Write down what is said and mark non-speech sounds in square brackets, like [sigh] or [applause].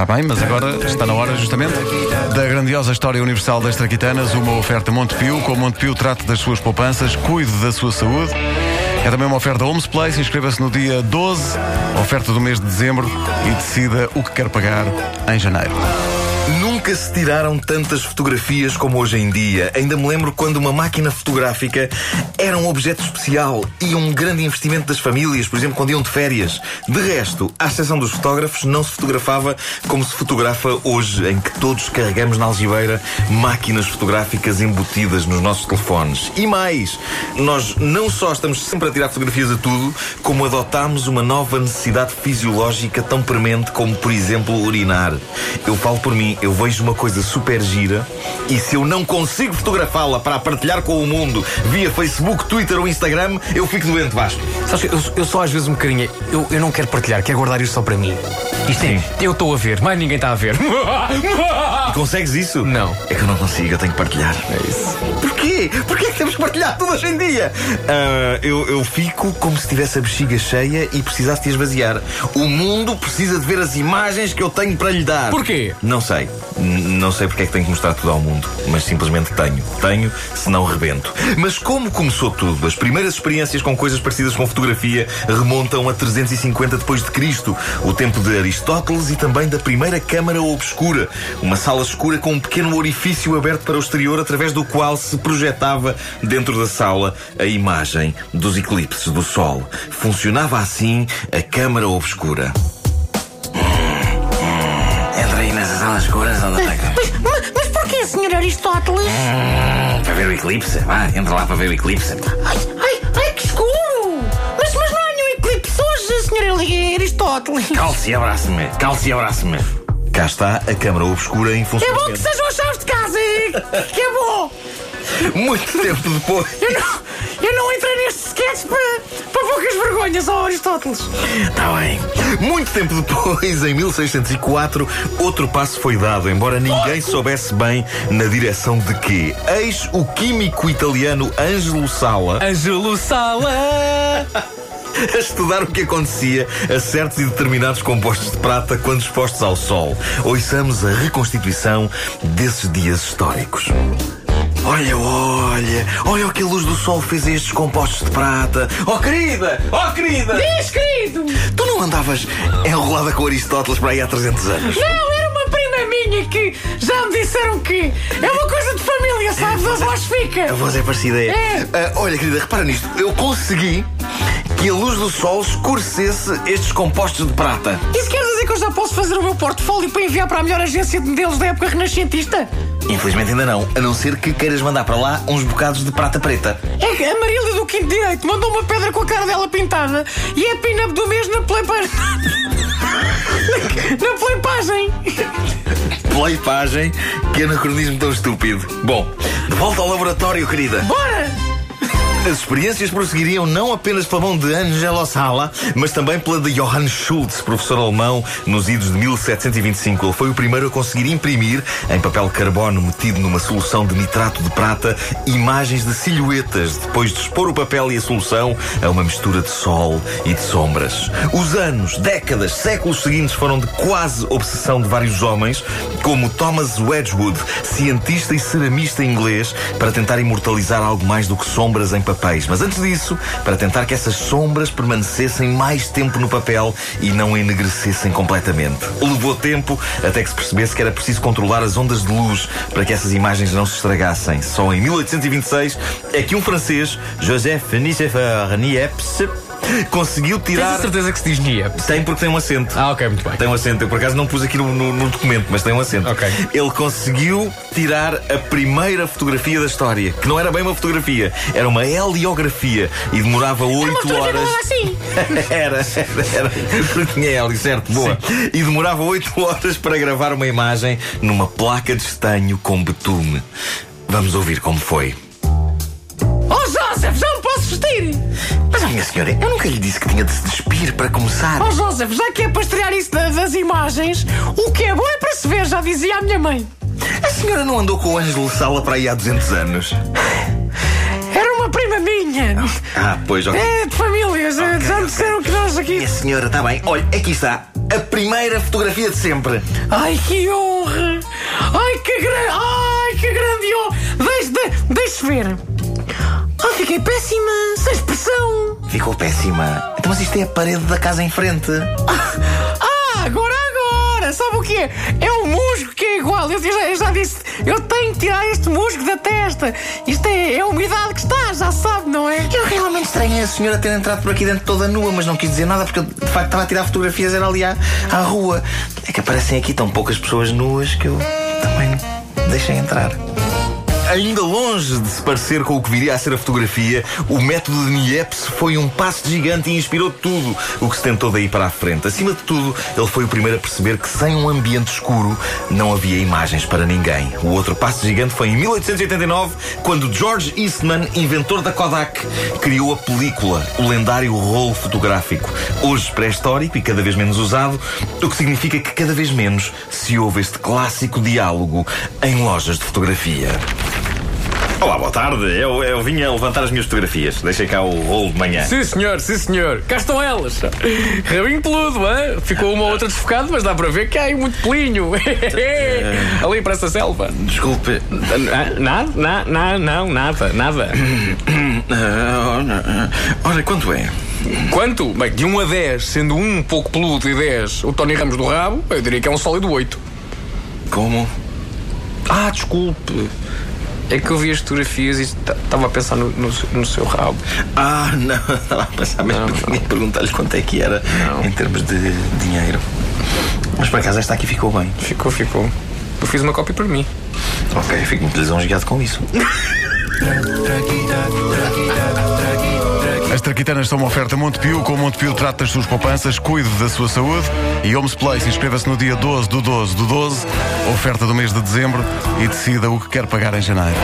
Está bem, mas agora está na hora, justamente, da grandiosa história universal das traquitanas, uma oferta Montepio. Com Montepio, trate das suas poupanças, cuide da sua saúde. É também uma oferta Homes Place. Inscreva-se no dia 12, oferta do mês de dezembro, e decida o que quer pagar em janeiro. Nunca se tiraram tantas fotografias como hoje em dia. Ainda me lembro quando uma máquina fotográfica era um objeto especial e um grande investimento das famílias, por exemplo, quando iam de férias. De resto, à exceção dos fotógrafos, não se fotografava como se fotografa hoje, em que todos carregamos na algibeira máquinas fotográficas embutidas nos nossos telefones. E mais, nós não só estamos sempre a tirar fotografias a tudo, como adotámos uma nova necessidade fisiológica tão premente como, por exemplo, urinar. Eu falo por mim, eu vejo uma coisa super gira e se eu não consigo fotografá-la para a partilhar com o mundo via Facebook, Twitter ou Instagram, eu fico doente, Vasco. Sabes que eu, eu só às vezes um bocadinho. Eu, eu não quero partilhar, quero guardar isto só para mim. Isto é, Sim. eu estou a ver, mas ninguém está a ver. E consegues isso? Não. É que eu não consigo, eu tenho que partilhar. É isso. Porquê? Porquê é que temos que partilhar tudo hoje em dia? Ah, eu, eu fico como se tivesse a bexiga cheia e precisasse de esvaziar. O mundo precisa de ver as imagens que eu tenho para lhe dar. Porquê? Não sei. N- não sei porque é que tenho que mostrar tudo ao mundo. Mas simplesmente tenho. Tenho, senão rebento. Mas como começou tudo? As primeiras experiências com coisas parecidas com fotografia remontam a 350 depois de Cristo, o tempo de Aristóteles e também da primeira câmara obscura, uma sala escura com um pequeno orifício aberto para o exterior através do qual se projetava dentro da sala a imagem dos eclipses do Sol. Funcionava assim a câmara obscura. Entra aí nessa sala escura, onde está Mas, mas porquê, Sr. Aristóteles? Para ver o eclipse? Vá, entra lá para ver o eclipse. Ai, ai, ai, que escuro! Mas, mas não há nenhum eclipse hoje, Sr. Aristóteles. Calce e abraça-me. Calce e abraça-me. Cá está a câmara obscura em É bom que funcionamento. sejam as chaves de casa, [laughs] que é bom! Muito tempo depois. Eu não, eu não entrei neste sketch para, para poucas vergonhas, ó Aristóteles. Está bem. Muito tempo depois, em 1604, outro passo foi dado, embora ninguém soubesse bem na direção de quê. Eis o químico italiano Angelo Sala Ângelo Sala! [laughs] a estudar o que acontecia a certos e determinados compostos de prata quando expostos ao sol. Ouçamos a reconstituição desses dias históricos. Olha, olha, olha o que a luz do sol fez a estes compostos de prata. Oh, querida! Oh, querida! Diz, querido! Tu não andavas enrolada com Aristóteles para aí há 300 anos? Não, era uma prima minha que já me disseram que é uma coisa de família, sabes? A voz fica. A voz é parecida, é. É. Ah, olha, querida, repara nisto. Eu consegui que a luz do sol escurecesse estes compostos de prata. Isso quer dizer que eu já posso fazer o meu portfólio para enviar para a melhor agência de modelos da época renascentista? Infelizmente ainda não, a não ser que queiras mandar para lá uns bocados de prata preta. É que a Marília do Quinto Direito mandou uma pedra com a cara dela pintada e é pin-up do mês na play... [laughs] na, na playpagem. Playpagem, que anacronismo tão estúpido. Bom, de volta ao laboratório, querida. Bora! As experiências prosseguiriam não apenas pela mão de Angelo Sala, mas também pela de Johann Schultz, professor alemão, nos idos de 1725. Ele foi o primeiro a conseguir imprimir, em papel carbono metido numa solução de nitrato de prata, imagens de silhuetas, depois de expor o papel e a solução a uma mistura de sol e de sombras. Os anos, décadas, séculos seguintes foram de quase obsessão de vários homens, como Thomas Wedgwood, cientista e ceramista inglês, para tentar imortalizar algo mais do que sombras em papéis. Mas antes disso, para tentar que essas sombras permanecessem mais tempo no papel e não enegrecessem completamente. Levou tempo até que se percebesse que era preciso controlar as ondas de luz para que essas imagens não se estragassem. Só em 1826 é que um francês, Joseph Nicéphore Niepce, [laughs] conseguiu Tens tirar. a certeza que se diz Nia? Tem porque tem um acento. Ah, ok, muito bem. Tem um acento. Eu por acaso não pus aqui no, no- no documento, mas tem um acento. Ok. Ele conseguiu tirar a primeira fotografia da história, que não era bem uma fotografia, era uma heliografia e demorava 8 fotografia horas. assim. [laughs] era, era, era. Tinha hélio, certo? Boa. E demorava 8 horas para gravar uma imagem numa placa de estanho com betume. Vamos ouvir como foi. Vestir? Mas, minha senhora, eu nunca lhe disse que tinha de se despir para começar. Oh, Joseph, já que é para estrear isso da- das imagens, o que é bom é para se ver, já dizia a minha mãe. A senhora não andou com o Ângelo Sala para aí há 200 anos? Era uma prima minha. Ah, pois, ok. É de famílias, já me disseram que nós aqui. Minha senhora, está bem. Olha, aqui está. a primeira fotografia de sempre. Ai, que honra! Ai, que grande. Ai, que grande honra! Deixe, de, deixe ver. Ah, fiquei péssima, sem expressão. Ficou péssima. Então, mas isto é a parede da casa em frente. Ah, agora, agora! Sabe o que é? É o musgo que é igual. Eu já, eu já disse, eu tenho que tirar este musgo da testa. Isto é, é a umidade que está, já sabe, não é? Eu realmente estranhei a senhora ter entrado por aqui dentro toda nua, mas não quis dizer nada porque eu, de facto estava a tirar fotografias, era ali à, à rua. É que aparecem aqui tão poucas pessoas nuas que eu também deixei entrar. Ainda longe de se parecer com o que viria a ser a fotografia, o método de Niepce foi um passo gigante e inspirou tudo o que se tentou daí para a frente. Acima de tudo, ele foi o primeiro a perceber que sem um ambiente escuro não havia imagens para ninguém. O outro passo gigante foi em 1889, quando George Eastman, inventor da Kodak, criou a película, o lendário rolo fotográfico. Hoje pré-histórico e cada vez menos usado, o que significa que cada vez menos se ouve este clássico diálogo em lojas de fotografia. Olá, boa tarde. Eu, eu vinha levantar as minhas fotografias. Deixei cá o rolo de manhã. Sim, senhor, sim, senhor. Cá estão elas. Rabinho peludo, hein? Ficou uma ou outra desfocada, mas dá para ver que há aí muito pelinho. [laughs] Ali para essa selva. Desculpe. Ah, Nada, na, na, não, nada, nada. Ah, Ora, quanto é? Quanto? Bem, de 1 a 10, sendo um pouco peludo e 10 o Tony Ramos do rabo, eu diria que é um sólido 8. Como? Ah, desculpe. É que eu vi as fotografias e estava a pensar no, no, no seu rabo. Ah, não. [laughs] Estava a pensar mesmo Não, que não. tinha perguntar-lhe quanto é que era Não. em termos de dinheiro. Mas por acaso esta aqui ficou bem. Ficou, ficou. Eu fiz uma cópia para mim. Ok, fico muito lisonjeado com isso. [laughs] As traquitanas são uma oferta Montepio. Com o Montepio trata das suas poupanças, cuide da sua saúde. E Homes Place inscreva-se no dia 12 do 12 do 12, oferta do mês de dezembro, e decida o que quer pagar em janeiro.